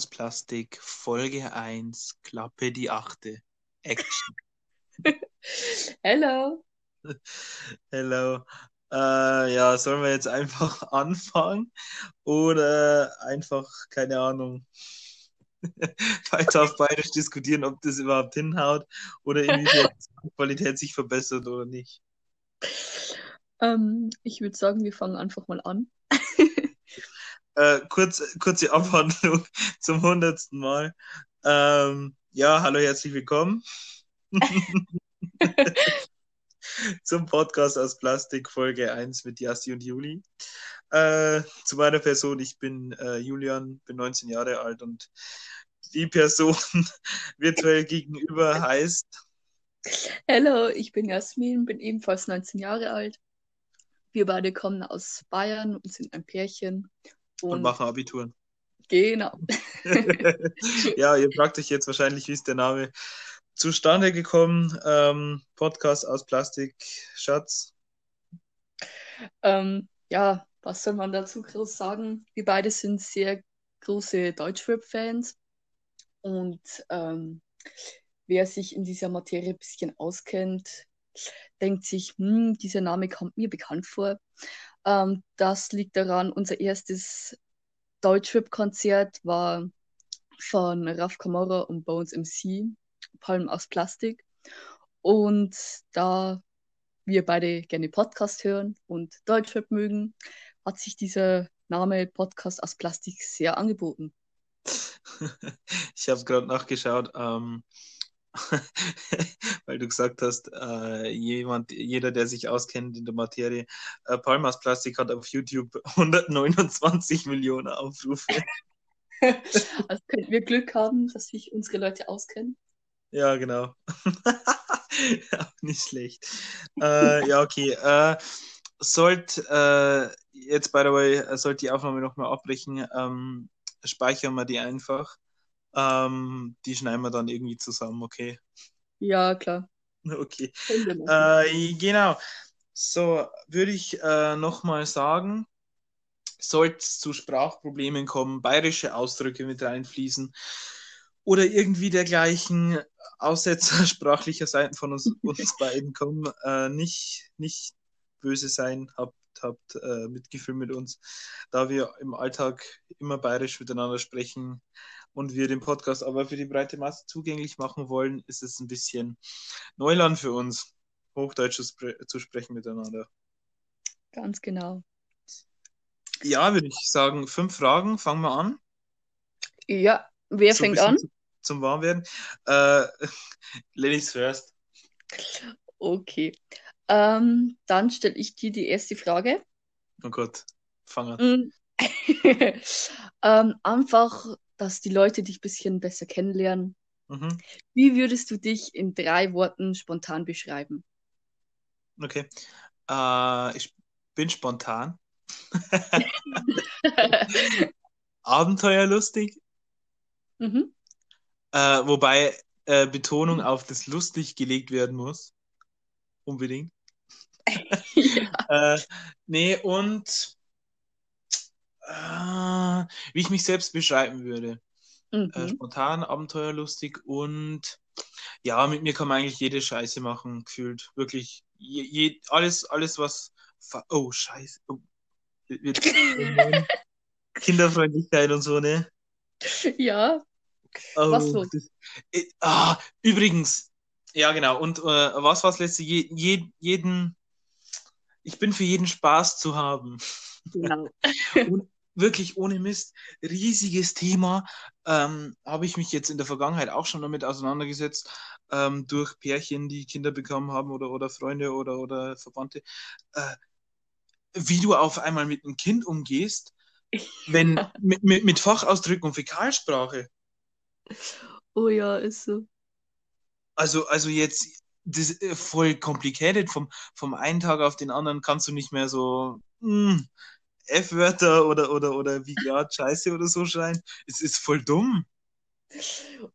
aus Plastik, Folge 1, Klappe die achte. Action. Hello. Hello. Äh, ja, sollen wir jetzt einfach anfangen oder einfach, keine Ahnung, weiter auf Bayerisch diskutieren, ob das überhaupt hinhaut oder inwiefern die Qualität sich verbessert oder nicht? Ähm, ich würde sagen, wir fangen einfach mal an. Äh, kurz, kurze Abhandlung zum hundertsten Mal. Ähm, ja, hallo, herzlich willkommen zum Podcast aus Plastik, Folge 1 mit Jassi und Juli. Äh, zu meiner Person, ich bin äh, Julian, bin 19 Jahre alt und die Person virtuell gegenüber heißt. Hello, ich bin Jasmin, bin ebenfalls 19 Jahre alt. Wir beide kommen aus Bayern und sind ein Pärchen. Und, und machen Abituren. Genau. ja, ihr fragt euch jetzt wahrscheinlich, wie ist der Name zustande gekommen? Ähm, Podcast aus Plastik, Schatz. Ähm, ja, was soll man dazu groß sagen? Wir beide sind sehr große Deutschrap-Fans und ähm, wer sich in dieser Materie ein bisschen auskennt, denkt sich, hm, dieser Name kommt mir bekannt vor. Ähm, das liegt daran, unser erstes Deutschrap-Konzert war von Raf Kamara und Bones MC, Palm aus Plastik. Und da wir beide gerne Podcast hören und Deutschrap mögen, hat sich dieser Name Podcast aus Plastik sehr angeboten. ich habe gerade nachgeschaut. Ähm, weil du gesagt hast, äh, jemand, jeder, der sich auskennt in der Materie, äh, Palmas Plastik hat auf YouTube 129 Millionen Aufrufe. also könnten wir Glück haben, dass sich unsere Leute auskennen. Ja, genau. ja, nicht schlecht. Äh, ja, okay. Äh, sollte äh, jetzt, by the way, sollte die Aufnahme nochmal abbrechen, ähm, speichern wir die einfach. Ähm, die schneiden wir dann irgendwie zusammen, okay? Ja, klar. Okay. Äh, genau. So, würde ich äh, nochmal sagen, sollte es zu Sprachproblemen kommen, bayerische Ausdrücke mit reinfließen oder irgendwie dergleichen Aussetzer sprachlicher Seiten von uns, uns beiden kommen, äh, nicht, nicht böse sein, habt, habt äh, Mitgefühl mit uns, da wir im Alltag immer bayerisch miteinander sprechen und wir den Podcast aber für die breite Masse zugänglich machen wollen, ist es ein bisschen Neuland für uns, Hochdeutsch zu, sprechen miteinander. Ganz genau. Ja, würde ich sagen, fünf Fragen, fangen wir an. Ja, wer so fängt an? Zum Warmwerden. Äh, Ladies first. Okay. Ähm, dann stelle ich dir die erste Frage. Oh Gott, fang an. ähm, einfach dass die Leute dich ein bisschen besser kennenlernen. Mhm. Wie würdest du dich in drei Worten spontan beschreiben? Okay. Äh, ich bin spontan. Abenteuerlustig. Mhm. Äh, wobei äh, Betonung mhm. auf das lustig gelegt werden muss. Unbedingt. ja. äh, nee, und äh, wie ich mich selbst beschreiben würde. Äh, mhm. Äh, spontan, abenteuerlustig und ja, mit mir kann man eigentlich jede Scheiße machen, gefühlt. Wirklich. Je, je, alles, alles, was. Oh, Scheiße. Oh. Kinderfreundlichkeit und so, ne? Ja. Oh, was? Das, äh, ah, übrigens, ja, genau. Und äh, was war das letzte? Je, je, jeden. Ich bin für jeden Spaß zu haben. Genau. und, wirklich ohne Mist, riesiges Thema. Ähm, Habe ich mich jetzt in der Vergangenheit auch schon damit auseinandergesetzt, ähm, durch Pärchen, die Kinder bekommen haben oder, oder Freunde oder, oder Verwandte. Äh, wie du auf einmal mit einem Kind umgehst, wenn mit, mit, mit Fachausdrücken und Fäkalsprache. Oh ja, ist so. Also, also jetzt das ist voll complicated. Vom, vom einen Tag auf den anderen kannst du nicht mehr so, mh, hm, F-Wörter oder, oder, oder wie gerade Scheiße oder so schreien. Es ist voll dumm.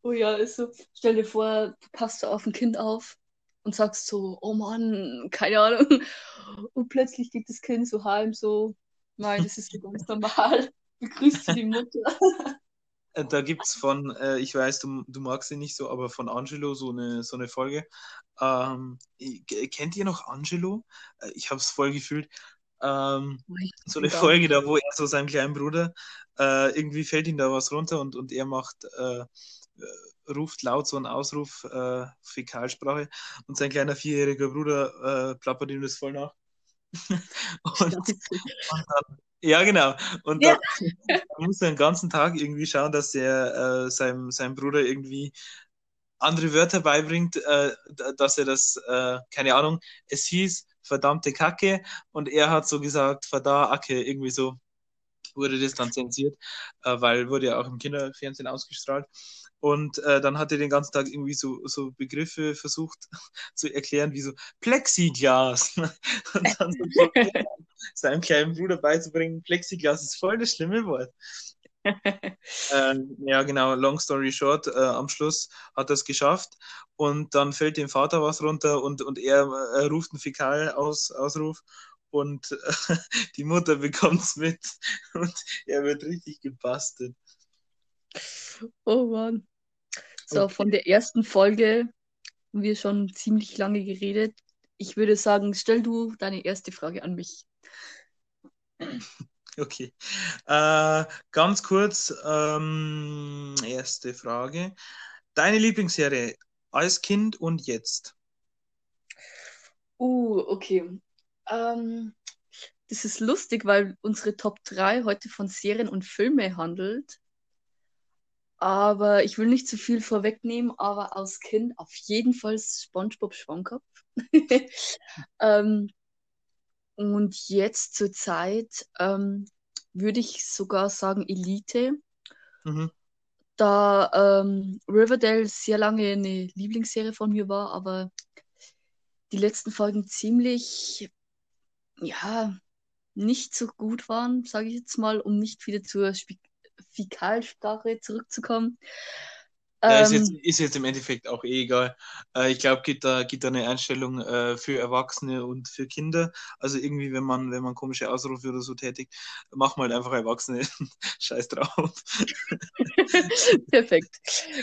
Oh ja, ist so. Stell dir vor, du passt auf ein Kind auf und sagst so, oh Mann, keine Ahnung. Und plötzlich geht das Kind so heim, so, nein, das ist so ganz normal. Begrüßt die Mutter. äh, da gibt es von, äh, ich weiß, du, du magst ihn nicht so, aber von Angelo so eine, so eine Folge. Ähm, kennt ihr noch Angelo? Äh, ich habe es voll gefühlt. Ähm, so eine Folge da, wo er so seinem kleinen Bruder, äh, irgendwie fällt ihm da was runter und, und er macht, äh, äh, ruft laut so einen Ausruf, äh, Fäkalsprache und sein kleiner vierjähriger Bruder äh, plappert ihm das voll nach. und, und dann, ja, genau. Und ja. da muss er den ganzen Tag irgendwie schauen, dass er äh, seinem, seinem Bruder irgendwie andere Wörter beibringt, äh, dass er das, keine Ahnung, es hieß verdammte Kacke und er hat so gesagt, verda Acke, irgendwie so wurde das dann zensiert, äh, weil wurde ja auch im Kinderfernsehen ausgestrahlt. Und äh, dann hat er den ganzen Tag irgendwie so, so Begriffe versucht zu erklären, wie so Plexiglas. Und dann so seinem kleinen Bruder beizubringen, Plexiglas ist voll das schlimme Wort. Ähm, ja, genau, long story short, äh, am Schluss hat er es geschafft und dann fällt dem Vater was runter und, und er äh, ruft einen Fäkalausruf und äh, die Mutter bekommt es mit und er wird richtig gebastelt. Oh Mann. So, okay. von der ersten Folge haben wir schon ziemlich lange geredet. Ich würde sagen, stell du deine erste Frage an mich. Okay. Äh, ganz kurz, ähm, erste Frage. Deine Lieblingsserie als Kind und jetzt? Uh, okay. Ähm, das ist lustig, weil unsere Top 3 heute von Serien und Filme handelt. Aber ich will nicht zu viel vorwegnehmen, aber als Kind auf jeden Fall SpongeBob Schwammkopf. ähm, und jetzt zur Zeit ähm, würde ich sogar sagen Elite. Mhm. Da ähm, Riverdale sehr lange eine Lieblingsserie von mir war, aber die letzten Folgen ziemlich, ja, nicht so gut waren, sage ich jetzt mal, um nicht wieder zur Sp Fäkalsprache zurückzukommen. Ja, ist, jetzt, ähm, ist jetzt im Endeffekt auch eh egal. Äh, ich glaube, gibt da, gibt da eine Einstellung äh, für Erwachsene und für Kinder. Also irgendwie, wenn man, wenn man komische Ausrufe oder so tätigt, machen wir halt einfach Erwachsene. Scheiß drauf. Perfekt.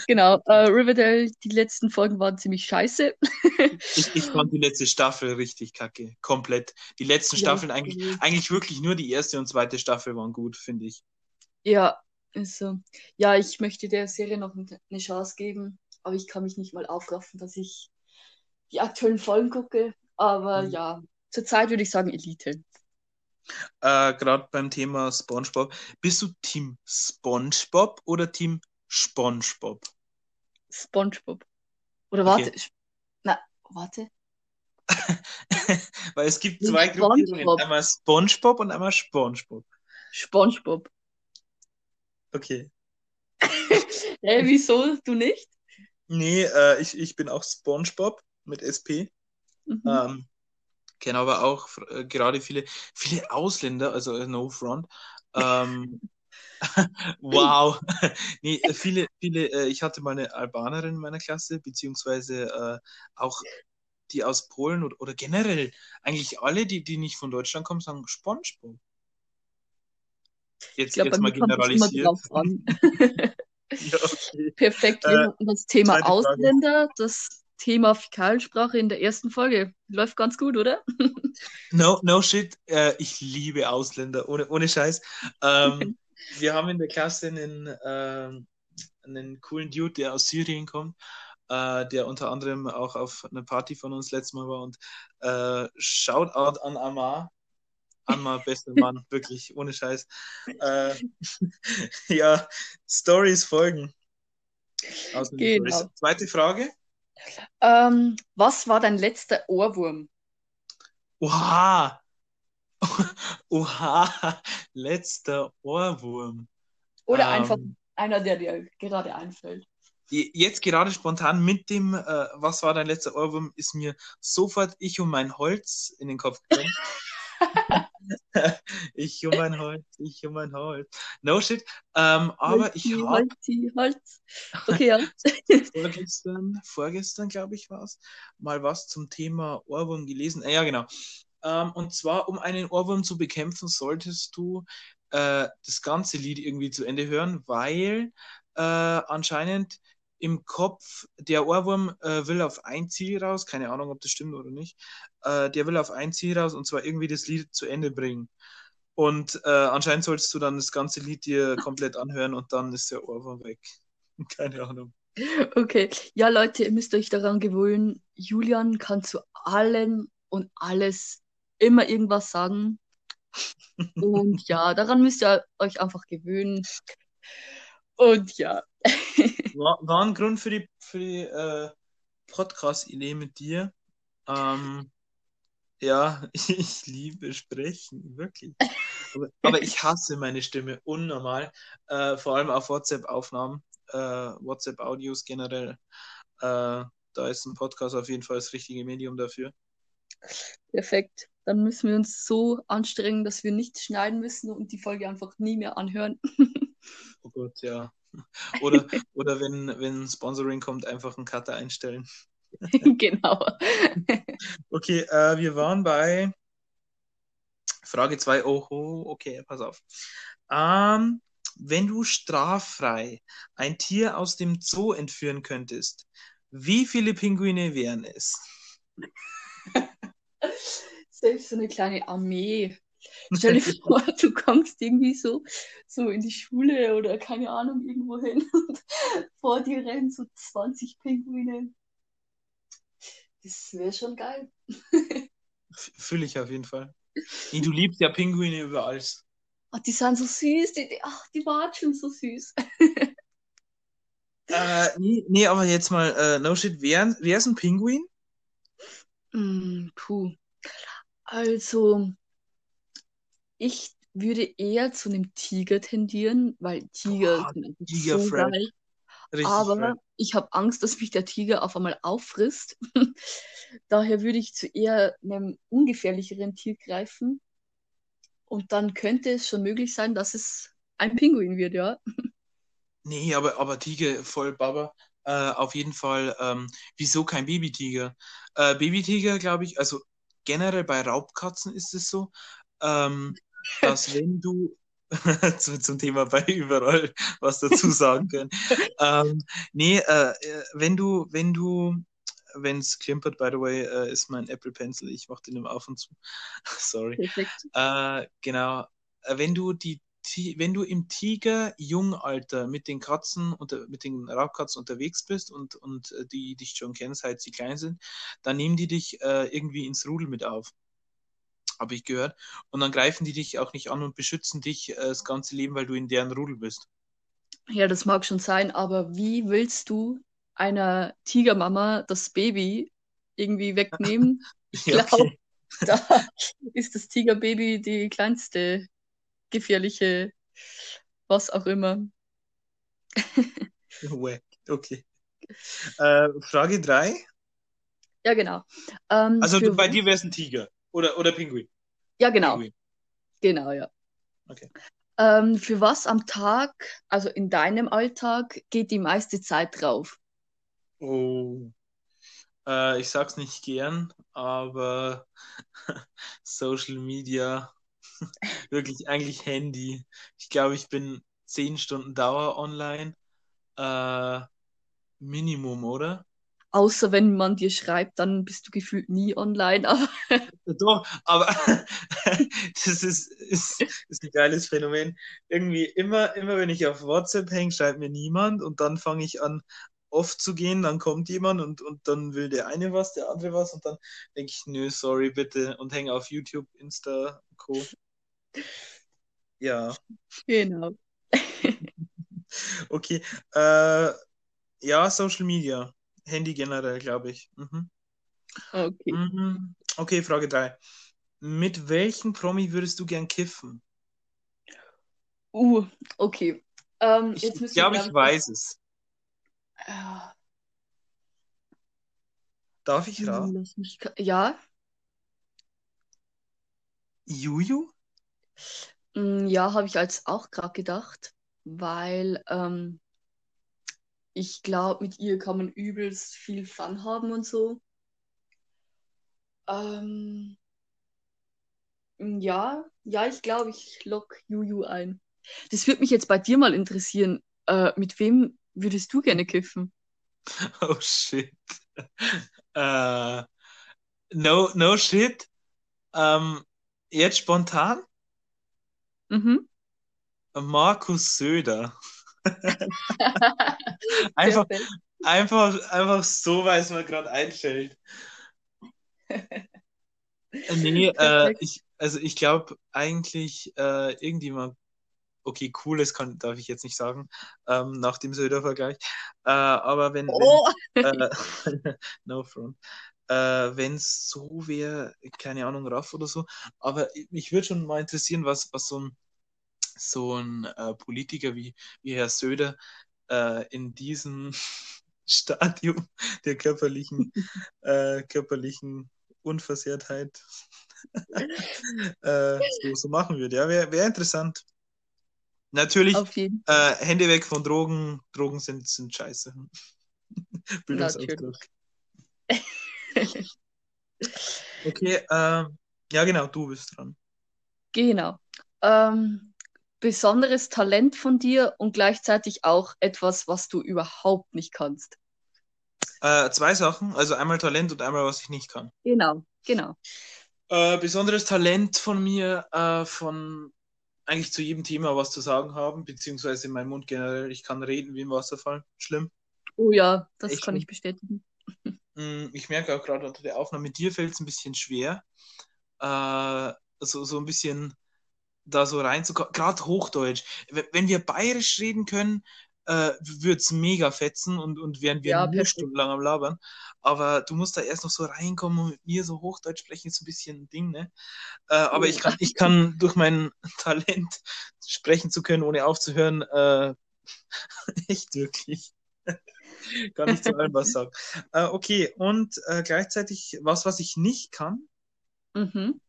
Genau. Äh, Riverdale, die letzten Folgen waren ziemlich scheiße. ich, ich fand die letzte Staffel richtig kacke. Komplett. Die letzten ja, Staffeln eigentlich, eigentlich wirklich nur die erste und zweite Staffel waren gut, finde ich. Ja, also, ja, ich möchte der Serie noch eine Chance geben, aber ich kann mich nicht mal aufraffen, dass ich die aktuellen Folgen gucke. Aber mhm. ja, zurzeit würde ich sagen Elite. Äh, Gerade beim Thema SpongeBob. Bist du Team SpongeBob oder Team SpongeBob? SpongeBob. Oder warte. Okay. Na, warte. Weil es gibt zwei Gruppierungen. Einmal SpongeBob und einmal SpongeBob. SpongeBob. Okay. hey, wieso? Du nicht? Nee, äh, ich, ich bin auch SpongeBob mit SP. Mhm. Ähm, kenne aber auch äh, gerade viele, viele Ausländer, also äh, no front. Ähm, wow. nee, äh, viele, viele, äh, ich hatte mal eine Albanerin in meiner Klasse, beziehungsweise äh, auch die aus Polen oder, oder generell eigentlich alle, die, die nicht von Deutschland kommen, sagen SpongeBob. Jetzt, glaub, jetzt mal generalisiert. ja, okay. Perfekt. Äh, das Thema Ausländer, Frage. das Thema Fäkalsprache in der ersten Folge. Läuft ganz gut, oder? no, no shit. Äh, ich liebe Ausländer, ohne, ohne Scheiß. Ähm, wir haben in der Klasse einen, äh, einen coolen Dude, der aus Syrien kommt. Uh, der unter anderem auch auf einer Party von uns letztes Mal war und uh, Shoutout an Amar, Anma, bester Mann, wirklich, ohne Scheiß. Äh, ja, Stories folgen. Genau. Stories. Zweite Frage. Ähm, was war dein letzter Ohrwurm? Oha! Oha! Letzter Ohrwurm. Oder ähm, einfach einer, der dir gerade einfällt. Jetzt gerade spontan mit dem, äh, was war dein letzter Ohrwurm, ist mir sofort ich und mein Holz in den Kopf gekommen. ich um mein Holz, ich um mein Holz. No shit. Ähm, aber Holz, ich habe. Holz, Holz. Okay, ja. vorgestern, vorgestern glaube ich, war es, mal was zum Thema Ohrwurm gelesen. Äh, ja, genau. Ähm, und zwar, um einen Ohrwurm zu bekämpfen, solltest du äh, das ganze Lied irgendwie zu Ende hören, weil äh, anscheinend im Kopf, der Ohrwurm äh, will auf ein Ziel raus, keine Ahnung, ob das stimmt oder nicht, äh, der will auf ein Ziel raus und zwar irgendwie das Lied zu Ende bringen. Und äh, anscheinend solltest du dann das ganze Lied dir komplett anhören und dann ist der Ohrwurm weg. keine Ahnung. Okay, ja Leute, ihr müsst euch daran gewöhnen, Julian kann zu allem und alles immer irgendwas sagen. Und ja, daran müsst ihr euch einfach gewöhnen. Und ja. War, war ein Grund für die, für die äh, Podcast-Idee mit dir. Ähm, ja, ich liebe Sprechen, wirklich. Aber, aber ich hasse meine Stimme unnormal. Äh, vor allem auf WhatsApp-Aufnahmen, äh, WhatsApp-Audios generell. Äh, da ist ein Podcast auf jeden Fall das richtige Medium dafür. Perfekt. Dann müssen wir uns so anstrengen, dass wir nichts schneiden müssen und die Folge einfach nie mehr anhören. oh Gott, ja. Oder, oder wenn, wenn Sponsoring kommt, einfach einen Cutter einstellen. genau. okay, äh, wir waren bei Frage 2. Oho, okay, pass auf. Ähm, wenn du straffrei ein Tier aus dem Zoo entführen könntest, wie viele Pinguine wären es? Selbst so eine kleine Armee. Stell dir vor, du kommst irgendwie so, so in die Schule oder keine Ahnung, irgendwo hin und vor dir rennen so 20 Pinguine. Das wäre schon geil. Fühle ich auf jeden Fall. Nee, du liebst ja Pinguine überall. Ach, die sind so süß, die, ach, die watschen so süß. äh, nee, nee, aber jetzt mal, äh, no shit, wer, wer ist ein Pinguin? Mm, puh. Also, ich würde eher zu einem Tiger tendieren, weil Tiger Boah, sind Tiger so fresh. geil. Richtig Aber fresh. ich habe Angst, dass mich der Tiger auf einmal auffrisst. Daher würde ich zu eher einem ungefährlicheren Tier greifen. Und dann könnte es schon möglich sein, dass es ein Pinguin wird, ja. Nee, aber, aber Tiger voll Baba. Äh, auf jeden Fall, ähm, wieso kein Babytiger? Äh, Babytiger, glaube ich, also generell bei Raubkatzen ist es so, ähm, dass wenn du zu, zum Thema bei überall was dazu sagen können. ähm, nee, äh, äh, wenn du, wenn du, wenn es klimpert, by the way, äh, ist mein Apple Pencil, ich mache den immer auf und zu. Sorry. Perfekt. Äh, genau. Äh, Wenn du die wenn du im Tiger-Jungalter mit den Katzen unter, mit den Raubkatzen unterwegs bist und, und äh, die dich schon kennen, seit sie klein sind, dann nehmen die dich äh, irgendwie ins Rudel mit auf. Habe ich gehört. Und dann greifen die dich auch nicht an und beschützen dich äh, das ganze Leben, weil du in deren Rudel bist. Ja, das mag schon sein, aber wie willst du einer Tigermama das Baby irgendwie wegnehmen? Ich Ja, glaube, okay. da ist das Tigerbaby die kleinste gefährliche, was auch immer. Wack. Okay. Äh, Frage 3. Ja, genau. Ähm, Also du, bei dir wäre es ein Tiger. Oder, oder Pinguin. Ja, genau. Genau, ja. Okay. Ähm, für was am Tag, also in deinem Alltag, geht die meiste Zeit drauf? Oh. Äh, ich sag's nicht gern, aber Social Media, wirklich eigentlich Handy. Ich glaube, ich bin zehn Stunden Dauer online. Äh, Minimum, oder? Außer wenn man dir schreibt, dann bist du gefühlt nie online. Aber Doch, aber das ist, ist, ist ein geiles Phänomen. Irgendwie immer, immer wenn ich auf WhatsApp hänge, schreibt mir niemand und dann fange ich an, oft zu gehen, dann kommt jemand und, und dann will der eine was, der andere was und dann denke ich, nö, sorry, bitte und hänge auf YouTube, Insta, Co. Ja, genau. okay. Äh, ja, Social Media. Handy generell, glaube ich. Mhm. Okay. Mhm. Okay, Frage 3. Mit welchem Promi würdest du gern kiffen? Uh, okay. Ähm, Ich glaube, wir, ich weiß es. Äh, Darf ich hm, raten? ja, Juju? mm, ja, habe ich als auch gerade gedacht, weil ähm, ich glaube, mit ihr kann man übelst viel Fun haben und so. Ähm, ja, ja, ich glaube, ich lock Juju ein. Das würde mich jetzt bei dir mal interessieren. äh, mit wem würdest du gerne kiffen? Oh shit. äh, no, no shit. Ähm, jetzt spontan? Mhm. Markus Söder. einfach, einfach, einfach so, weil es mir gerade einfällt. Nee, äh, ich, also ich glaube eigentlich äh, irgendjemand, okay, cooles kann, darf ich jetzt nicht sagen, ähm, nach dem Söder-Vergleich. Äh, aber wenn, Oh. wenn äh, no front. Äh, wenn es so wäre, keine Ahnung, Raff oder so. Aber mich würde schon mal interessieren, was, was so ein, so ein äh, Politiker wie, wie Herr Söder äh, in diesem Stadium der körperlichen, äh, körperlichen Unversehrtheit äh, so, so machen würde. Ja, wäre wär interessant. Natürlich, äh, Hände weg von Drogen. Drogen sind, sind scheiße. Bildungsauftrag. Okay, ähm, ja genau, du bist dran. Genau. Ähm, besonderes Talent von dir und gleichzeitig auch etwas, was du überhaupt nicht kannst. Äh, zwei Sachen, also einmal Talent und einmal, was ich nicht kann. Genau, genau. Äh, besonderes Talent von mir, äh, von eigentlich zu jedem Thema was zu sagen haben, beziehungsweise in meinem Mund generell, ich kann reden wie im Wasserfall. Schlimm. Oh ja, das Echt kann schlimm. ich bestätigen. Mm, Ich merke auch gerade unter der Aufnahme, dir fällt es ein bisschen schwer, äh, so, so ein bisschen da so reinzukommen. Gerade Hochdeutsch. Wenn wir bayerisch reden können, äh, würde es mega fetzen und, und wären wir Ja, nur stundenlang am Labern. Aber du musst da erst noch so reinkommen und mit mir so Hochdeutsch sprechen, ist ein bisschen ein Ding, ne? Äh, aber ich kann, ich kann durch mein Talent sprechen zu können, ohne aufzuhören, äh, echt wirklich. Kann ich zu allem was sagen. Äh, okay, und äh, gleichzeitig was, was ich nicht kann. Mhm.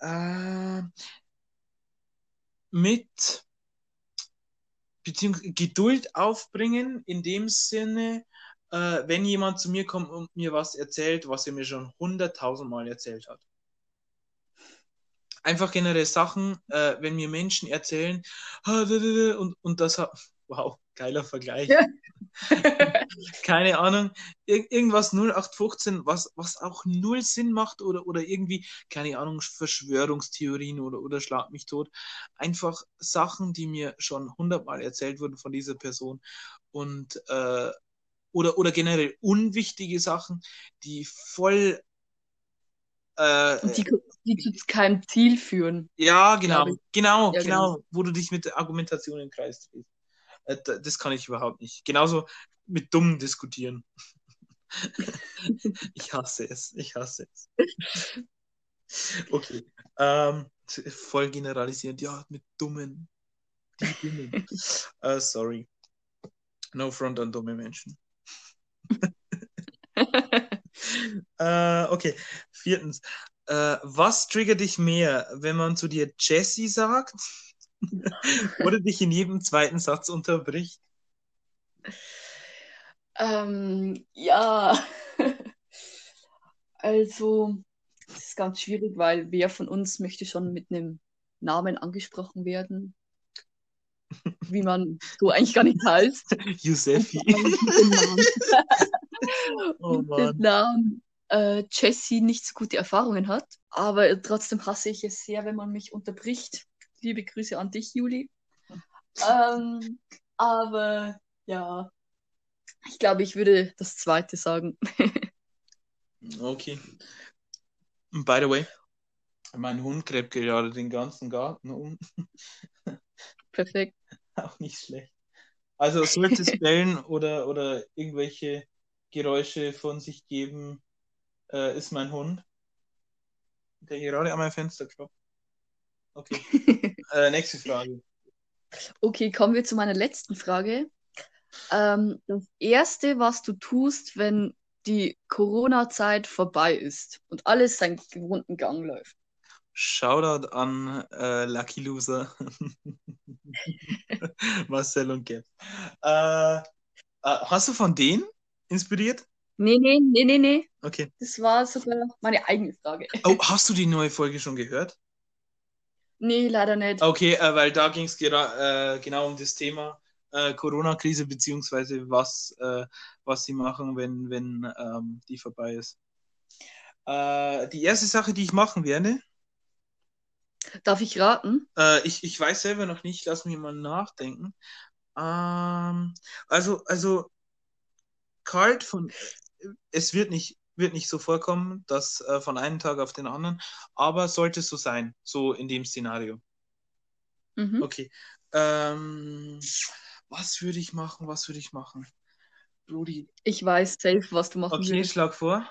Äh, mit beziehungsweise Geduld aufbringen, in dem Sinne, äh, wenn jemand zu mir kommt und mir was erzählt, was er mir schon hunderttausendmal erzählt hat. Einfach generell Sachen, äh, wenn mir Menschen erzählen, "Ah, da, da, da", und, und das hat, wow, geiler Vergleich. Ja. Keine Ahnung, ir irgendwas 0815, was, was auch null Sinn macht oder, oder irgendwie, keine Ahnung, Verschwörungstheorien oder, oder Schlag mich tot. Einfach Sachen, die mir schon hundertmal erzählt wurden von dieser Person und äh, oder, oder generell unwichtige Sachen, die voll äh, die, die zu keinem Ziel führen. ja, genau, genau, Ja, genau, wo du dich mit der Argumentation im Kreis drehst. Äh, da- Das kann ich überhaupt nicht. Genauso mit dumm diskutieren. Ich hasse es, ich hasse es. Okay, ähm, voll generalisierend, ja, mit dummen, die dummen. Äh, sorry. No front an dumme Menschen. Äh, okay, viertens. Äh, was triggert dich mehr, wenn man zu dir Jessie sagt oder dich in jedem zweiten Satz unterbricht? Ähm, ja, also, das ist ganz schwierig, weil wer von uns möchte schon mit einem Namen angesprochen werden, wie man so eigentlich gar nicht heißt. Josefi. Oh Mann. Namen äh, Jessie nicht so gute Erfahrungen hat. Aber trotzdem hasse ich es sehr, wenn man mich unterbricht. Liebe Grüße an dich, Juli. Ähm, aber ja, ich glaube, ich würde das zweite sagen. Okay. By the way, mein Hund gräbt gerade den ganzen Garten um. Perfekt. Auch nicht schlecht. Also sollte es bellen oder, oder irgendwelche Geräusche von sich geben, äh, ist mein Hund, der gerade an mein Fenster klopft. Okay. Äh, nächste Frage. Okay, kommen wir zu meiner letzten Frage. Ähm, das Erste, was du tust, wenn die Corona-Zeit vorbei ist und alles seinen gewohnten Gang läuft. Shoutout an äh, Lucky Loser. Marcel und Gab. Äh, äh, hast du von denen inspiriert? Nee, nee, nee, nee, nee. Okay. Das war sogar meine eigene Frage. Oh, hast du die neue Folge schon gehört? Nee, leider nicht. Okay, äh, weil da ging es äh, genau um das Thema, äh, Corona-Krise, beziehungsweise was, äh, was sie machen, wenn, wenn ähm, die vorbei ist. Äh, die erste Sache, die ich machen werde. Darf ich raten? Äh, ich, ich weiß selber noch nicht, lass mich mal nachdenken. Ähm, also, also, kalt von, es wird nicht, wird nicht so vorkommen, dass äh, von einem Tag auf den anderen, aber sollte es so sein, so in dem Szenario. Mhm. Okay. Ähm, was würde ich machen? Was würde ich machen? Brudi. Ich weiß safe, was du machen Okay, würdest. schlag vor.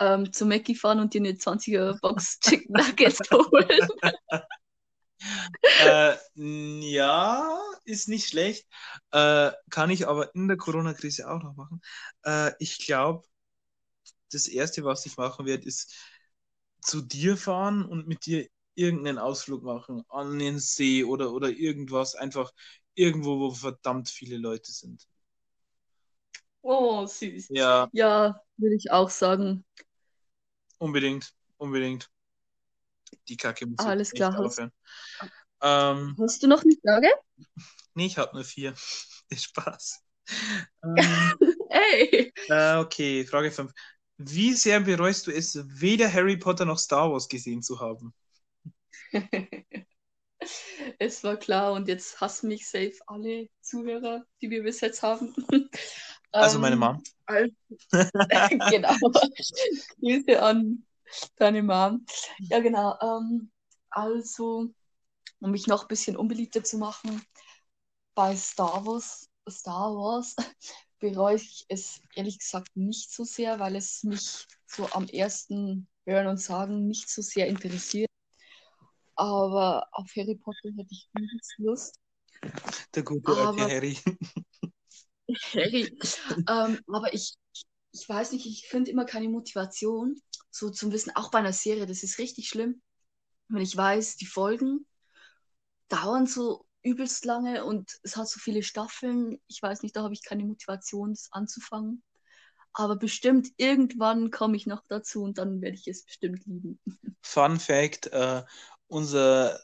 Ähm, zu Mackie fahren und dir eine 20er Box Chicken Nuggets holen. äh, ja, ist nicht schlecht. Äh, kann ich aber in der Corona-Krise auch noch machen. Äh, ich glaube, das Erste, was ich machen werde, ist zu dir fahren und mit dir irgendeinen Ausflug machen an den See oder, oder irgendwas. Einfach irgendwo, wo verdammt viele Leute sind. Oh, süß. Ja, Ja, würde ich auch sagen. unbedingt, unbedingt. Die Kacke muss Alles klar, hast- aufhören. Ähm, Hast du noch eine Frage? nee, ich habe nur vier. Spaß. Ähm, Ey! Äh, okay, Frage 5. Wie sehr bereust du es, weder Harry Potter noch Star Wars gesehen zu haben? Es war klar und jetzt hassen mich safe alle Zuhörer, die wir bis jetzt haben. Also Ähm, meine Mom. al- genau. Grüße an deine Mom. Ja, genau. Ähm, also, um mich noch ein bisschen unbeliebter zu machen, bei Star Wars, Star Wars bereue ich es ehrlich gesagt nicht so sehr, weil es mich so am ersten Hören und Sagen nicht so sehr interessiert. Aber auf Harry Potter hätte ich übelst Lust. Der gute alte Harry. Harry. ähm, aber ich, ich weiß nicht, ich finde immer keine Motivation, so zum Wissen, auch bei einer Serie, das ist richtig schlimm, wenn ich weiß, die Folgen dauern so übelst lange und es hat so viele Staffeln. Ich weiß nicht, da habe ich keine Motivation, das anzufangen. Aber bestimmt irgendwann komme ich noch dazu und dann werde ich es bestimmt lieben. Fun Fact: äh, Unser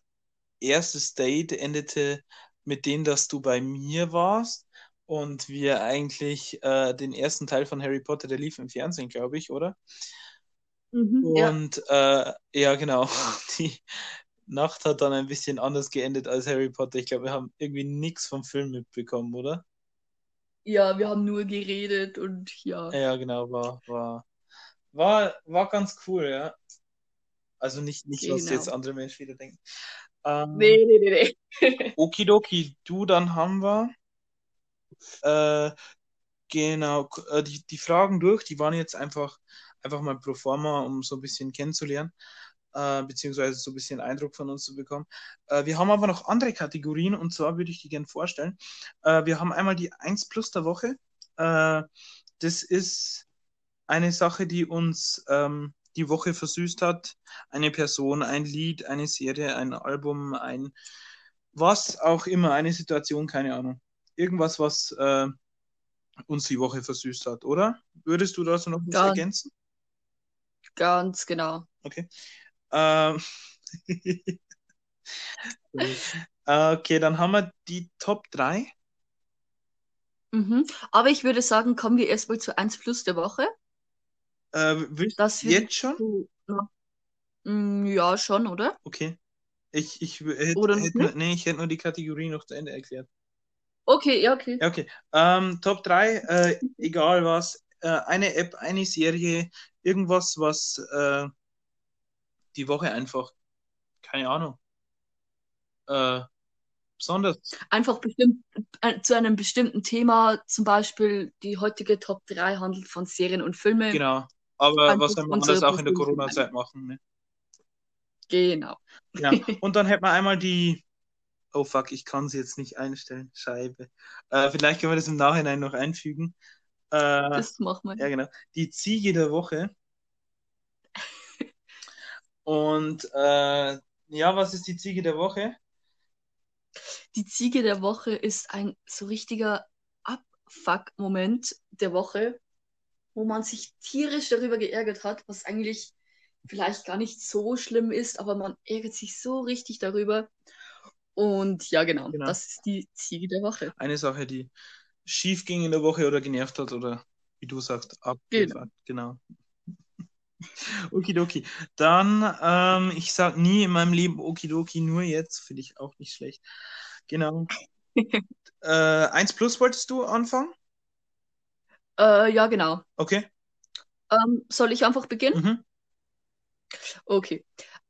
erstes Date endete mit dem, dass du bei mir warst und wir eigentlich äh, den ersten Teil von Harry Potter, der lief im Fernsehen, glaube ich, oder? Ja, Und äh, ja, genau. Die Nacht hat dann ein bisschen anders geendet als Harry Potter. Ich glaube, wir haben irgendwie nichts vom Film mitbekommen, oder? ja, wir haben nur geredet und ja. Ja, genau, war, war, war, war ganz cool, ja. Also nicht, nicht was Genau. jetzt andere Menschen wieder denken. Ähm, Nee, nee, nee, nee. Okidoki, du, dann haben wir äh, genau äh, die, die Fragen durch, die waren jetzt einfach, einfach mal pro forma, um so ein bisschen kennenzulernen, äh, beziehungsweise so ein bisschen Eindruck von uns zu bekommen. Äh, wir haben aber noch andere Kategorien und zwar würde ich die gerne vorstellen. Äh, wir haben einmal die 1 plus der Woche. Äh, das ist eine Sache, die uns ähm, die Woche versüßt hat. Eine Person, ein Lied, eine Serie, ein Album, ein was auch immer, eine Situation, keine Ahnung. Irgendwas, was äh, uns die Woche versüßt hat, oder? Würdest du da so noch was ergänzen? Ganz genau. Okay. Ähm, okay, dann haben wir die Top 3. Mhm. Aber ich würde sagen, kommen wir erstmal zu 1 plus der Woche. Äh, willst Das du jetzt schon? Mm, Ja, schon, oder? Okay. Ich, ich hätte, Oder hätte nur, nee, ich hätte nur die Kategorie noch zu Ende erklärt. Okay, ja, okay. Ja, okay. Ähm, Top 3, äh, egal was. Äh, eine App, eine Serie, irgendwas, was äh, die Woche einfach, keine Ahnung, äh, besonders. Einfach bestimmt äh, zu einem bestimmten Thema, zum Beispiel die heutige Top 3 handelt von Serien und Filmen. Genau. Aber Einfach was soll man anders auch in der Corona-Zeit machen? Ne? Genau. Ja. Und dann hätten wir einmal die. Oh fuck, ich kann sie jetzt nicht einstellen. Scheibe. Äh, vielleicht können wir das im Nachhinein noch einfügen. Äh, Das machen wir. Ja, genau. Die Ziege der Woche. Und äh, ja, was ist die Ziege der Woche? Die Ziege der Woche ist ein so richtiger Abfuck-Moment der Woche, wo man sich tierisch darüber geärgert hat, was eigentlich vielleicht gar nicht so schlimm ist, aber man ärgert sich so richtig darüber. Und ja, genau, genau, das ist die Ziege der Woche. Eine Sache, die schief ging in der Woche oder genervt hat oder wie du sagst, abgefuckt. Genau. genau. Okidoki. Dann, ähm, ich sag nie in meinem Leben Okidoki, nur jetzt, finde ich auch nicht schlecht. Genau. äh, 1 plus wolltest du anfangen? Äh, ja, genau. Okay. Ähm, soll ich einfach beginnen? Mhm. Okay.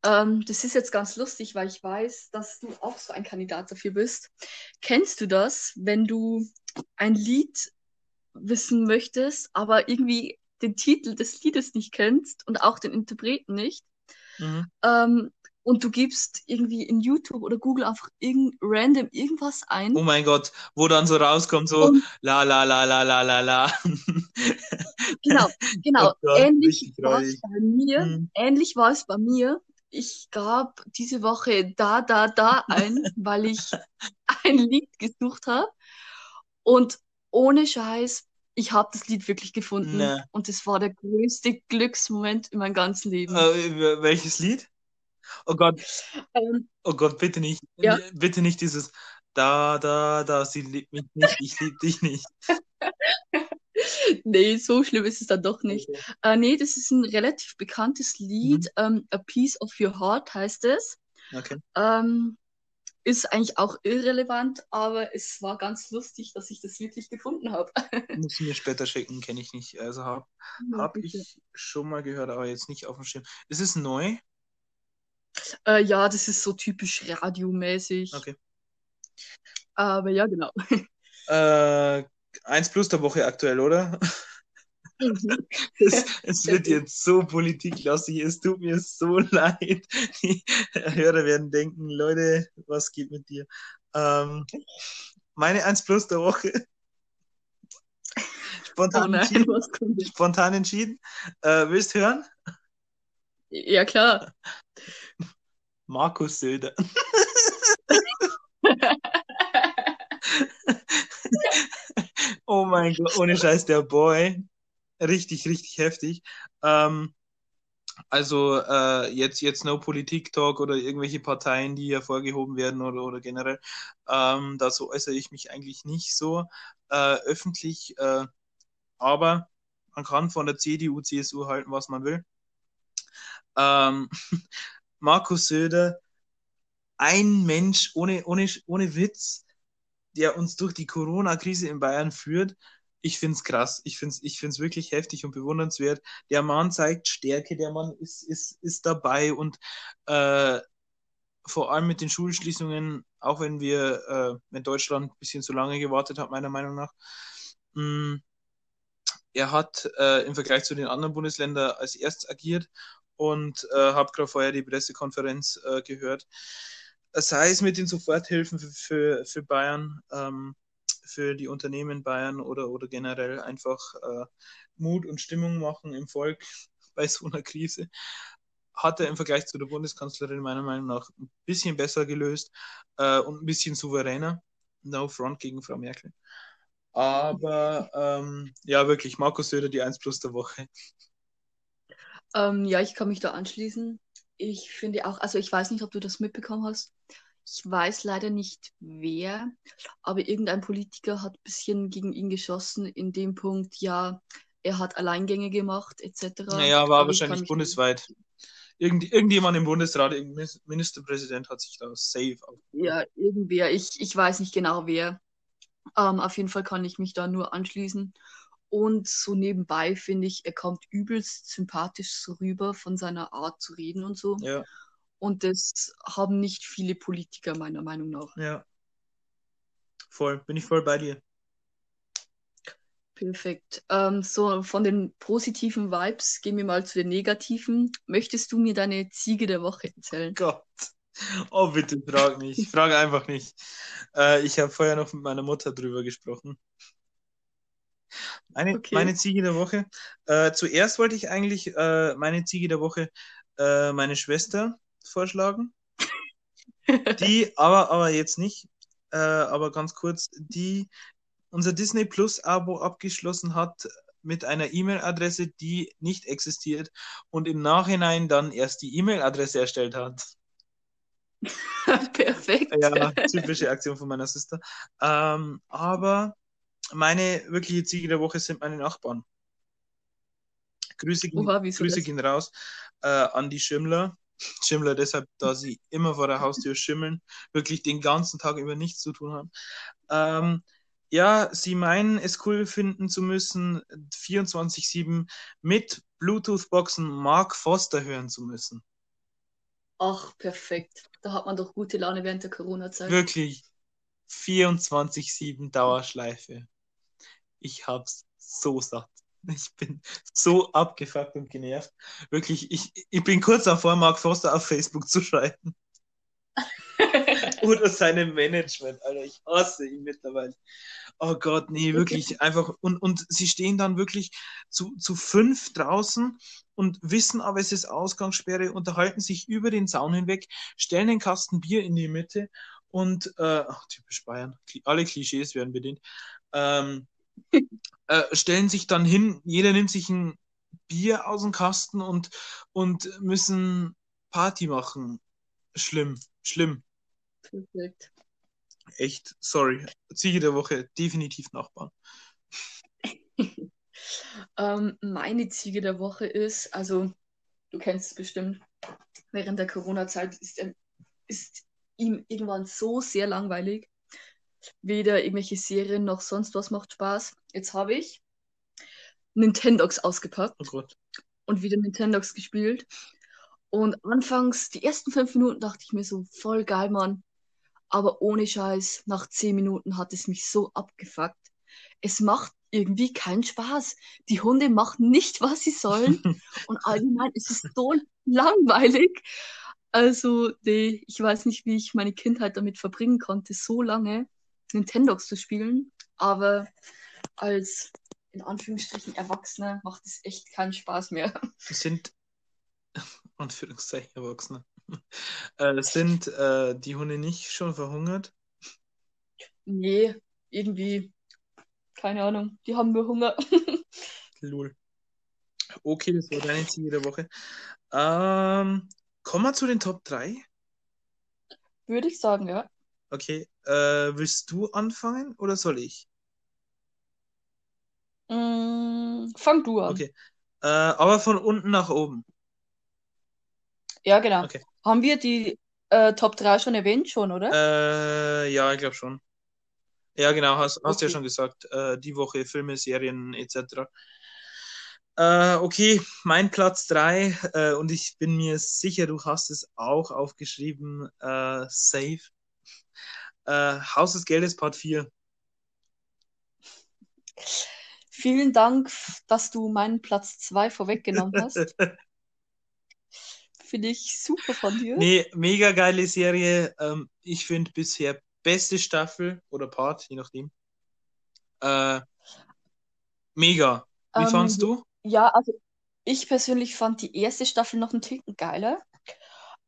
Ähm, das ist jetzt ganz lustig, weil ich weiß, dass du auch so ein Kandidat dafür bist. Kennst du das, wenn du ein Lied wissen möchtest, aber irgendwie den Titel des Liedes nicht kennst und auch den Interpreten nicht? Mhm. Ähm, und du gibst irgendwie in YouTube oder Google einfach irgend random irgendwas ein. Oh mein Gott, wo dann so rauskommt, so und, la la la la la la la. genau, genau. Oh ähnlich war es bei mir. Hm. Ähnlich war es bei mir. Ich gab diese Woche da, da, da ein, weil ich ein Lied gesucht habe. Und ohne Scheiß, ich habe das Lied wirklich gefunden. Nee. Und es war der größte Glücksmoment in meinem ganzen Leben. Äh, welches Lied? Oh Gott. Ähm, oh Gott, bitte nicht. Ja. Bitte nicht dieses da, da, da, sie liebt mich nicht, ich liebe dich nicht. nee, so schlimm ist es dann doch nicht. Okay. Äh, nee, das ist ein relativ bekanntes Lied. Mhm. Ähm, A Piece of Your Heart heißt es. Okay. Ähm, ist eigentlich auch irrelevant, aber es war ganz lustig, dass ich das wirklich gefunden habe. Muss ich mir später schicken, kenne ich nicht. Also habe hab ich schon mal gehört, aber jetzt nicht auf dem Schirm. Ist es neu? Äh, ja, das ist so typisch radiomäßig. Okay. Aber ja, genau. Äh, 1 plus der Woche aktuell, oder? Es, es, wird jetzt so politiklastig, es tut mir so leid. Die Hörer werden denken, Leute, was geht mit dir? Ähm, meine 1 plus der Woche. Spontan, oh nein, entschieden. Spontan entschieden. Äh, willst du hören? Ja, klar. Markus Söder. oh mein Gott, ohne Scheiß, der Boy. Richtig, richtig heftig. Ähm, also äh, jetzt, jetzt no Politik-Talk oder irgendwelche Parteien, die hervorgehoben werden oder, oder generell. Ähm, dazu äußere ich mich eigentlich nicht so äh, öffentlich. Äh, aber man kann von der CDU, CSU halten, was man will. Ähm, Markus Söder, ein Mensch ohne, ohne, ohne Witz, der uns durch die Corona-Krise in Bayern führt. Ich finde es krass. Ich finde es ich find's wirklich heftig und bewundernswert. Der Mann zeigt Stärke, der Mann ist, ist, ist dabei und äh, vor allem mit den Schulschließungen, auch wenn wir, äh, wenn Deutschland ein bisschen zu lange gewartet hat, meiner Meinung nach, mh, mm, er hat äh, im Vergleich zu den anderen Bundesländern als erstes agiert und äh, habe gerade vorher die Pressekonferenz äh, gehört. Sei es mit den Soforthilfen für, für, für Bayern, ähm, für die Unternehmen Bayern oder, oder generell einfach äh, Mut und Stimmung machen im Volk bei so einer Krise, hat er im Vergleich zu der Bundeskanzlerin meiner Meinung nach ein bisschen besser gelöst äh, und ein bisschen souveräner. No front gegen Frau Merkel. Aber ähm, ja, wirklich, Markus Söder, die 1 plus der Woche. Ähm, ja, ich kann mich da anschließen. Ich finde auch, also ich weiß nicht, ob du das mitbekommen hast. Ich weiß leider nicht wer, aber irgendein Politiker hat ein bisschen gegen ihn geschossen in dem Punkt, ja, er hat Alleingänge gemacht, etc. Naja, war aber wahrscheinlich bundesweit. Irgend, irgendjemand im Bundesrat, irgendein Ministerpräsident hat sich da safe auf. Ja, irgendwer. Ich, ich weiß nicht genau wer. Ähm, auf jeden Fall kann ich mich da nur anschließen. Und so nebenbei finde ich, er kommt übelst sympathisch so rüber von seiner Art zu reden und so. Ja. Und das haben nicht viele Politiker meiner Meinung nach. Ja. Voll, bin ich voll bei dir. Perfekt. Ähm, so, von den positiven Vibes gehen wir mal zu den negativen. Möchtest du mir deine Ziege der Woche erzählen? Gott. Oh, bitte frag nicht. Ich frage einfach nicht. Äh, ich habe vorher noch mit meiner Mutter drüber gesprochen. Meine, okay. meine Ziege der Woche. Äh, zuerst wollte ich eigentlich äh, meine Ziege der Woche äh, meine Schwester vorschlagen. die, aber, aber jetzt nicht. Äh, aber ganz kurz, die unser Disney Plus Abo abgeschlossen hat mit einer E-Mail-Adresse, die nicht existiert und im Nachhinein dann erst die E-Mail-Adresse erstellt hat. Perfekt. Ja, typische Aktion von meiner Sister. Ähm, aber meine wirkliche Ziege der Woche sind meine Nachbarn. Grüße, Oha, Grüße gehen raus äh, an die Schimmler. Schimmler deshalb, da sie immer vor der Haustür schimmeln, wirklich den ganzen Tag über nichts zu tun haben. Ähm, ja, sie meinen, es cool finden zu müssen, 24-7 mit Bluetooth-Boxen Mark Foster hören zu müssen. Ach, perfekt. Da hat man doch gute Laune während der Corona-Zeit. Wirklich. 24-7 Dauerschleife. Ich hab's so satt. Ich bin so abgefuckt und genervt. Wirklich, ich, ich bin kurz davor, Mark Foster auf Facebook zu schreiben. Oder seinem Management, Alter. Ich hasse ihn mittlerweile. Oh Gott, nee, wirklich einfach. Und, und sie stehen dann wirklich zu, zu fünf draußen und wissen aber, es ist Ausgangssperre, unterhalten sich über den Zaun hinweg, stellen einen Kasten Bier in die Mitte und, äh, ach, typisch Bayern, alle Klischees werden bedient, ähm, äh, stellen sich dann hin, jeder nimmt sich ein Bier aus dem Kasten und, und müssen Party machen. Schlimm, schlimm. Perfekt. Echt, sorry. Ziege der Woche, definitiv Nachbarn. ähm, meine Ziege der Woche ist, also du kennst es bestimmt, während der Corona-Zeit ist, ist ihm irgendwann so sehr langweilig. Weder irgendwelche Serien noch sonst was macht Spaß. Jetzt habe ich Nintendox ausgepackt oh und wieder Nintendox gespielt. Und anfangs, die ersten fünf Minuten, dachte ich mir so, voll geil, Mann. Aber ohne Scheiß, nach zehn Minuten hat es mich so abgefuckt. Es macht irgendwie keinen Spaß. Die Hunde machen nicht, was sie sollen. und allgemein ist es so langweilig. Also, die, ich weiß nicht, wie ich meine Kindheit damit verbringen konnte, so lange Nintendox zu spielen. Aber als in Anführungsstrichen Erwachsene macht es echt keinen Spaß mehr. Sind Anführungszeichen Erwachsene. Äh, sind äh, die Hunde nicht schon verhungert? Nee, irgendwie. Keine Ahnung. Die haben nur Hunger. Lul. Okay, das war deine Ziel der Woche. Ähm, kommen wir zu den Top 3? Würde ich sagen, ja. Okay. Äh, willst du anfangen oder soll ich? Mm, fang du an. Okay. Äh, aber von unten nach oben. Ja, genau. Okay. Haben wir die äh, Top 3 schon erwähnt, schon, oder? Äh, ja, ich glaube schon. Ja, genau, hast, hast Okay. ja schon gesagt. Äh, die Woche Filme, Serien etc. Äh, okay, mein Platz 3 äh, und ich bin mir sicher, du hast es auch aufgeschrieben, Safe. Äh, Haus des Geldes Part 4. Vielen Dank, dass du meinen Platz 2 vorweggenommen hast. Finde ich super von dir. Nee, mega geile Serie. Ähm, ich finde bisher beste Staffel oder Part, je nachdem. Äh, mega. Wie Ähm, fandst du? Ja, also ich persönlich fand die erste Staffel noch einen Ticken geiler.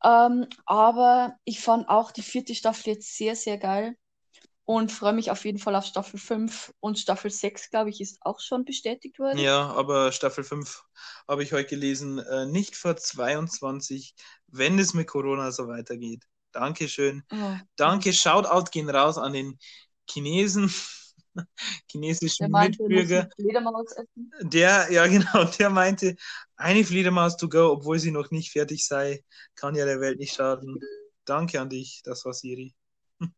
Ähm, aber ich fand auch die vierte Staffel jetzt sehr, sehr geil und freue mich auf jeden Fall auf Staffel 5 und Staffel 6, glaube ich, ist auch schon bestätigt worden. Ja, aber Staffel 5 habe ich heute gelesen, äh, nicht vor 22, wenn es mit Corona so weitergeht. Dankeschön. Oh, Danke, Shoutout gehen raus an den Chinesen, der chinesischen meinte, er muss Mitbürger. Der, ja genau, der meinte, eine Fledermaus to go, obwohl sie noch nicht fertig sei, kann ja der Welt nicht schaden. Danke an dich, das war Siri.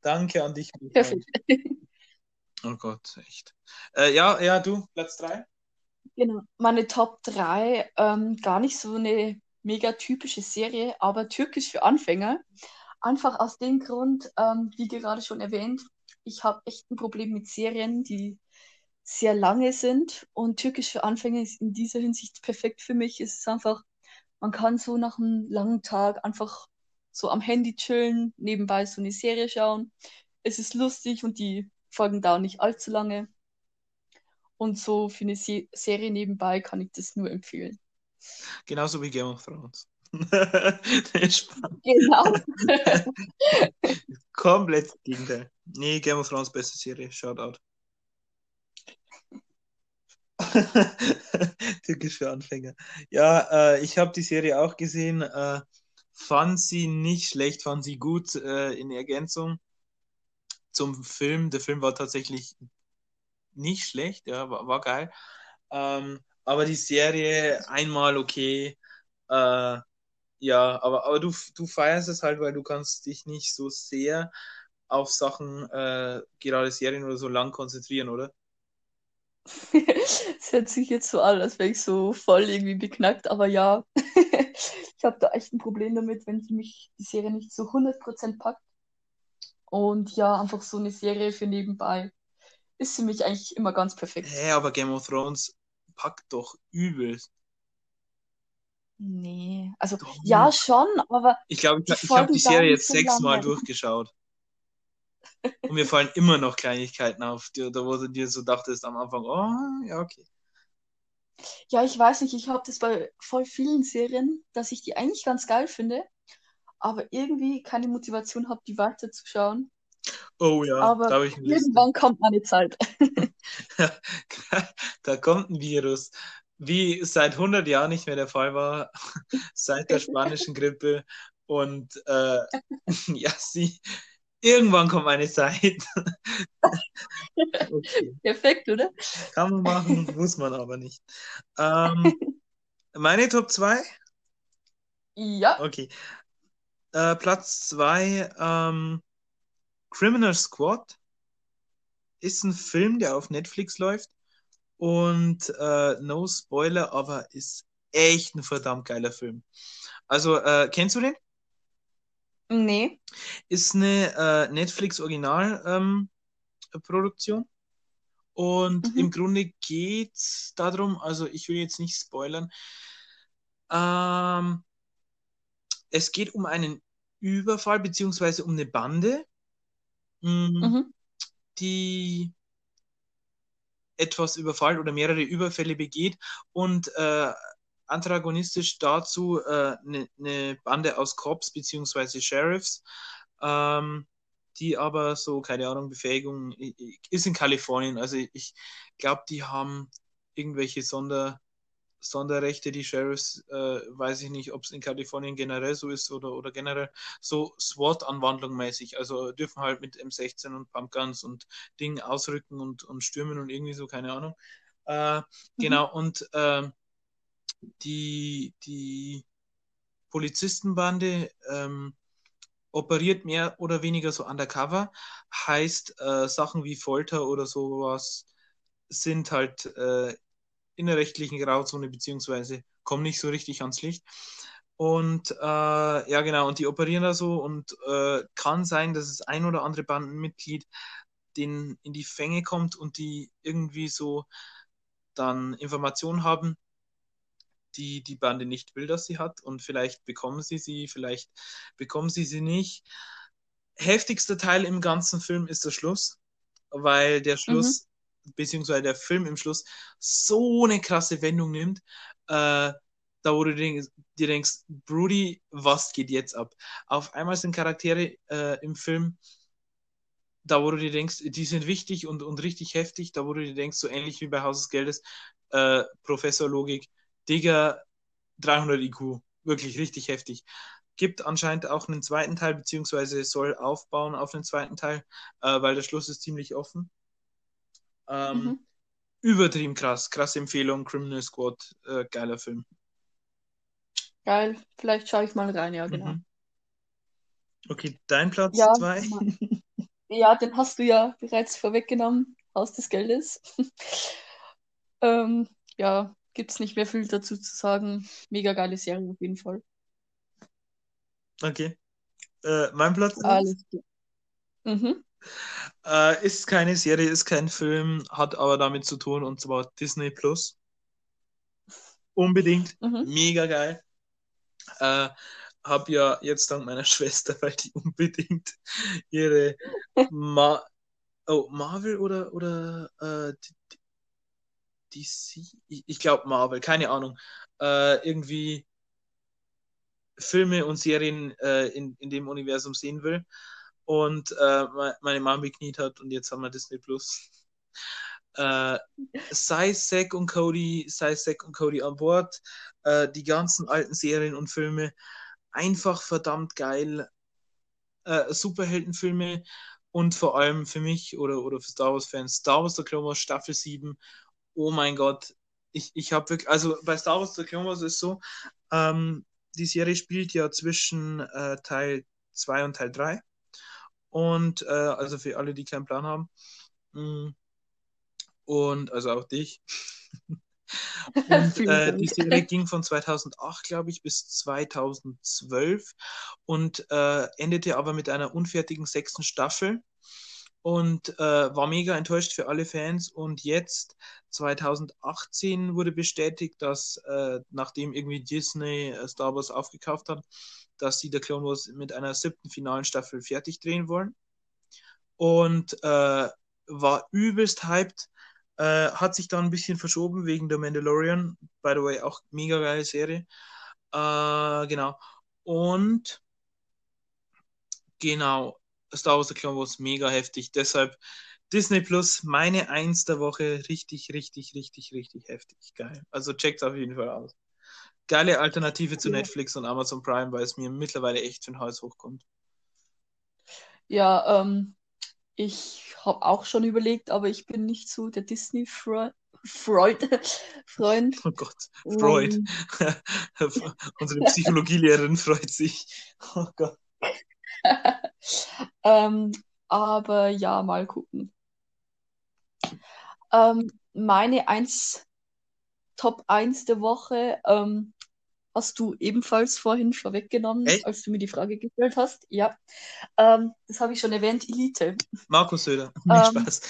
Danke an dich. Perfekt. Oh Gott, echt. Äh, ja, ja, du, Platz 3? Genau. Meine Top 3, ähm, gar nicht so eine mega typische Serie, aber türkisch für Anfänger. Einfach aus dem Grund, ähm, wie gerade schon erwähnt, ich habe echt ein Problem mit Serien, die sehr lange sind. Und türkisch für Anfänger ist in dieser Hinsicht perfekt für mich. Es ist einfach, man kann so nach einem langen Tag einfach so am Handy chillen, nebenbei so eine Serie schauen. Es ist lustig und die Folgen dauern nicht allzu lange. Und so für eine Se Serie nebenbei kann ich das nur empfehlen. Genauso wie Game of Thrones. Nee, Spaß. Genau. Komplett Gegenteil. Nee, Game of Thrones beste Serie. Shoutout. Türkisch für Anfänger. Ja, äh, ich habe die Serie auch gesehen. Äh, fand sie nicht schlecht, fand sie gut äh, in Ergänzung zum Film. Der Film war tatsächlich nicht schlecht, ja, war, war geil. Ähm, aber die Serie einmal okay. Äh, ja, aber, aber du, du feierst es halt, weil du kannst dich nicht so sehr auf Sachen, äh, gerade Serien oder so lang konzentrieren, oder? Es hört sich jetzt so an, als wäre ich so voll irgendwie beknackt, aber ja, ich habe da echt ein Problem damit, wenn mich die Serie nicht so 100% packt. Und ja, einfach so eine Serie für nebenbei ist für mich eigentlich immer ganz perfekt. Hä, hey, aber Game of Thrones packt doch übel. Nee, also doch. ja schon, aber. Ich glaube, ich, ich habe die Serie jetzt sechsmal durchgeschaut. Und mir fallen immer noch Kleinigkeiten auf, die, da wo du dir so dachtest am Anfang, oh, ja, okay. Ja, ich weiß nicht, ich habe das bei voll vielen Serien, dass ich die eigentlich ganz geil finde, aber irgendwie keine Motivation habe, die weiterzuschauen. Oh ja, aber da ich irgendwann kommt meine Zeit. da kommt ein Virus, wie seit 100 Jahren nicht mehr der Fall war, seit der spanischen Grippe. Und äh, ja, sie, Irgendwann kommt eine Zeit. okay. Perfekt, oder? Kann man machen, muss man aber nicht. Ähm, meine Top 2? Ja. Okay. Äh, Platz 2, ähm, Criminal Squad ist ein Film, der auf Netflix läuft. Und äh, no Spoiler, aber ist echt ein verdammt geiler Film. Also, äh, kennst du den? Nee. Ist eine äh, Netflix-Original-Produktion. Ähm, und mhm. im Grunde geht es darum, also ich will jetzt nicht spoilern, ähm, es geht um einen Überfall beziehungsweise um eine Bande, mh, mm, mhm. die etwas überfallen oder mehrere Überfälle begeht und äh, antagonistisch dazu eine äh, ne, Bande aus Cops bzw. Sheriffs, ähm, die aber so, keine Ahnung, Befähigung ist in Kalifornien. Also ich glaube, die haben irgendwelche Sonder, Sonderrechte, die Sheriffs, äh, weiß ich nicht, ob es in Kalifornien generell so ist oder, oder generell so SWAT-Anwandlung mäßig. Also dürfen halt mit M16 und Pumpguns und Dingen ausrücken und, und stürmen und irgendwie so, keine Ahnung. Äh, mhm. Genau, und äh, die, die Polizistenbande ähm, operiert mehr oder weniger so undercover, heißt äh, Sachen wie Folter oder sowas sind halt äh, in der rechtlichen Grauzone beziehungsweise kommen nicht so richtig ans Licht. Und äh, ja, genau, und die operieren da so und äh, kann sein, dass es ein oder andere Bandenmitglied den in die Fänge kommt und die irgendwie so dann Informationen haben, die die Bande nicht will, dass sie hat und vielleicht bekommen sie sie, vielleicht bekommen sie sie nicht. Heftigster Teil im ganzen Film ist der Schluss, weil der Schluss, mhm. Beziehungsweise der Film im Schluss so eine krasse Wendung nimmt, äh, da wo du dir denkst, Brody, was geht jetzt ab? Auf einmal sind Charaktere äh, im Film, da wo du dir denkst, die sind wichtig und, und richtig heftig, da wo du dir denkst, so ähnlich wie bei Haus des Geldes, äh, Professor Logik, Digga, 300 IQ. Wirklich richtig heftig. Gibt anscheinend auch einen zweiten Teil, beziehungsweise soll aufbauen auf einen zweiten Teil, äh, weil der Schluss ist ziemlich offen. Ähm, mhm. Übertrieben krass. Krasse Empfehlung. Criminal Squad. Äh, geiler Film. Geil. Vielleicht schaue ich mal rein, ja, genau. Mhm. Okay, dein Platz ja, 2. Ja, den hast du ja bereits vorweggenommen. Haus des Geldes. ähm, ja, gibt es nicht mehr viel dazu zu sagen. Mega geile Serie auf jeden Fall. Okay. Äh, mein Platz Alles klar. Mhm. Äh, ist keine Serie, ist kein Film, hat aber damit zu tun und zwar Disney Plus. Unbedingt. Mhm. Mega geil. Äh, hab ja jetzt dank meiner Schwester, weil die unbedingt ihre Ma oh, Marvel oder, oder äh, DC, ich, ich glaube Marvel, keine Ahnung, äh, irgendwie Filme und Serien äh, in, in dem Universum sehen will und äh, meine Mom gekniet hat und jetzt haben wir Disney Plus. Äh, Zack und Cody, sei Zack und Cody an Bord, äh, die ganzen alten Serien und Filme einfach verdammt geil. Äh, Superheldenfilme und vor allem für mich oder, oder für Star Wars-Fans, Star Wars The Clone Wars Staffel 7. Oh mein Gott, ich, ich habe wirklich, also bei Star Wars The Clone Wars ist so, ähm, die Serie spielt ja zwischen äh, Teil 2 und Teil 3. Und äh, also für alle, die keinen Plan haben. Mm. Und also auch dich. Und äh, die Serie ging von 2008, glaube ich, bis 2012 und äh, endete aber mit einer unfertigen sechsten Staffel und äh, war mega enttäuscht für alle Fans. Und jetzt, 2018, wurde bestätigt, dass äh, nachdem irgendwie Disney äh, Star Wars aufgekauft hat, dass sie der Clone Wars mit einer siebten finalen Staffel fertig drehen wollen. Und äh, war übelst hyped äh, hat sich dann ein bisschen verschoben wegen der Mandalorian. By the way, auch mega geile Serie. Äh, genau. Und genau, Star Wars The Clone Wars mega heftig. Deshalb Disney Plus, meine Eins der Woche, richtig, richtig, richtig, richtig heftig. Geil. Also checkt auf jeden Fall aus. Geile Alternative zu ja. Netflix und Amazon Prime, weil es mir mittlerweile echt für den Hals hochkommt. Ja, ähm, ich habe auch schon überlegt, aber ich bin nicht so der Disney-Freund. Freud, Freund. Oh Gott, Freud. Um, Unsere Psychologielehrerin freut sich. Oh Gott. ähm, aber ja, mal gucken. Ähm, meine eins, Top 1 der Woche ähm, hast du ebenfalls vorhin vorweggenommen, Echt? als du mir die Frage gestellt hast. Ja, ähm, das habe ich schon erwähnt, Elite. Markus Söder, nee, ähm, Spaß.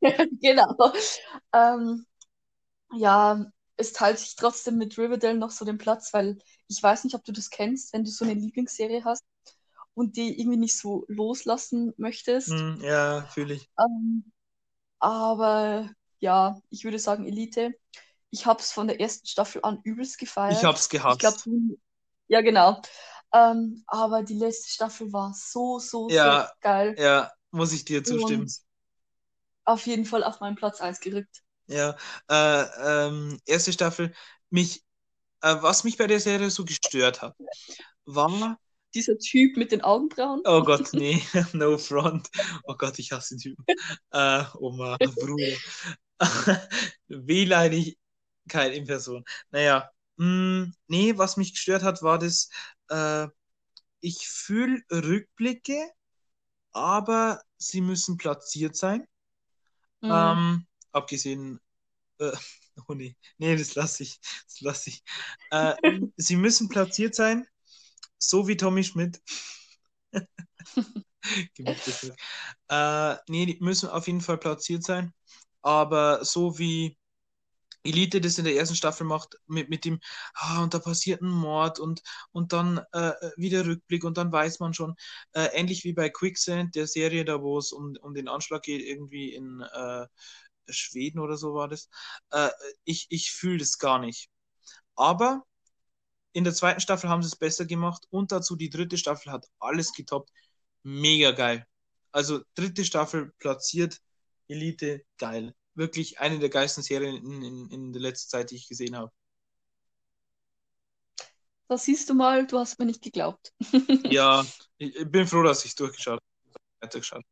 genau. Ähm, ja, es teilt sich trotzdem mit Riverdale noch so den Platz, weil ich weiß nicht, ob du das kennst, wenn du so eine Lieblingsserie hast und die irgendwie nicht so loslassen möchtest. Mm, ja, fühle ich. Ähm, aber ja, ich würde sagen Elite ich habe es von der ersten Staffel an übelst gefeiert. Ich habe es gehasst. Ich glaub, ja, genau. Ähm, aber die letzte Staffel war so, so, ja, so geil. Ja, muss ich dir zustimmen. Und auf jeden Fall auf meinen Platz 1 gerückt. Ja, äh, ähm, erste Staffel, mich, äh, was mich bei der Serie so gestört hat, war dieser Typ mit den Augenbrauen. Oh Gott, nee, no front. Oh Gott, ich hasse den Typen. äh, Oma, Bruder. Wehleidig, kein in Person. Naja, mh, hm, nee, was mich gestört hat, war das, äh, ich fühle Rückblicke, aber sie müssen platziert sein. Mhm. Ähm, abgesehen, äh, oh nee, nee, das lasse ich, das lasse ich. Äh, sie müssen platziert sein, so wie Tommy Schmidt. äh, nee, die müssen auf jeden Fall platziert sein, aber so wie Elite das in der ersten Staffel macht, mit, mit dem, ah, und da passiert ein Mord und, und dann äh, wieder Rückblick und dann weiß man schon, äh, ähnlich wie bei Quicksand, der Serie, da wo es um, um den Anschlag geht, irgendwie in äh, Schweden oder so war das. Äh, ich ich fühle das gar nicht. Aber in der zweiten Staffel haben sie es besser gemacht und dazu die dritte Staffel hat alles getoppt. Mega geil. Also dritte Staffel platziert, Elite, geil wirklich eine der geilsten Serien in, in, in der letzten Zeit, die ich gesehen habe. Das siehst du mal, du hast mir nicht geglaubt. ja, ich bin froh, dass ich durchgeschaut habe.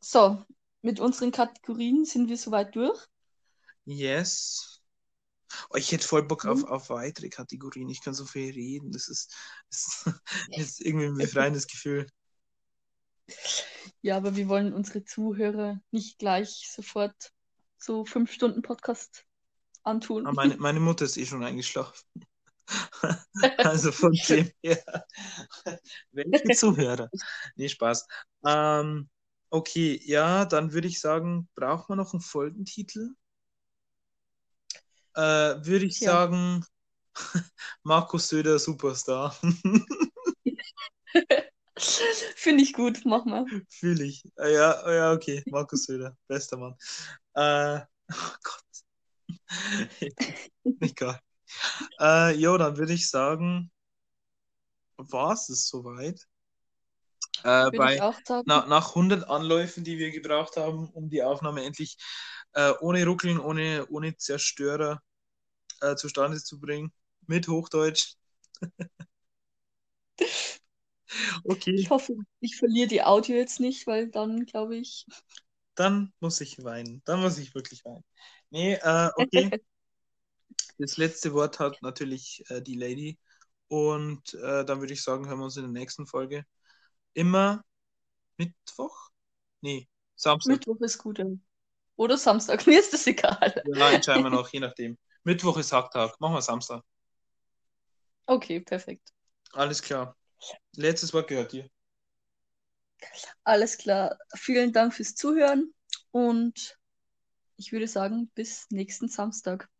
so, mit unseren Kategorien sind wir soweit durch. Yes. Oh, ich hätte voll Bock auf, mhm. auf weitere Kategorien. Ich kann so viel reden. Das ist, das ist irgendwie ein befreiendes Gefühl. Ja, aber wir wollen unsere Zuhörer nicht gleich sofort so fünf Stunden Podcast antun. Ah, meine, meine Mutter ist eh schon eingeschlafen. also von dem her. Welche Zuhörer? Nee, Spaß. Ähm, okay, ja, dann würde ich sagen, braucht man noch einen Folgentitel? Äh, würde ich ja. sagen, Markus Söder Superstar. Finde ich gut, mach mal. Fühle ich. Ah, ja, ah, ja, okay. Markus Söder, bester Mann. Äh, oh Gott. Egal. Äh, jo, dann würde ich sagen, war es soweit. Äh, bei, na, nach 100 Anläufen, die wir gebraucht haben, um die Aufnahme endlich äh, ohne Ruckeln, ohne, ohne Zerstörer äh, zustande zu bringen, mit Hochdeutsch. Okay. Ich hoffe, ich verliere die Audio jetzt nicht, weil dann glaube ich. Dann muss ich weinen. Dann muss ich wirklich weinen. Nee, äh, okay. das letzte Wort hat natürlich äh, die Lady. Und äh, dann würde ich sagen, hören wir uns in der nächsten Folge. Immer Mittwoch? Nee, Samstag. Mittwoch ist gut. Oder Samstag, mir ist das egal. Ja, entscheiden wir noch, je nachdem. Mittwoch ist Hacktag, machen wir Samstag. Okay, perfekt. Alles klar. Letztes Wort gehört dir. Alles klar. Vielen Dank fürs Zuhören und ich würde sagen, bis nächsten Samstag.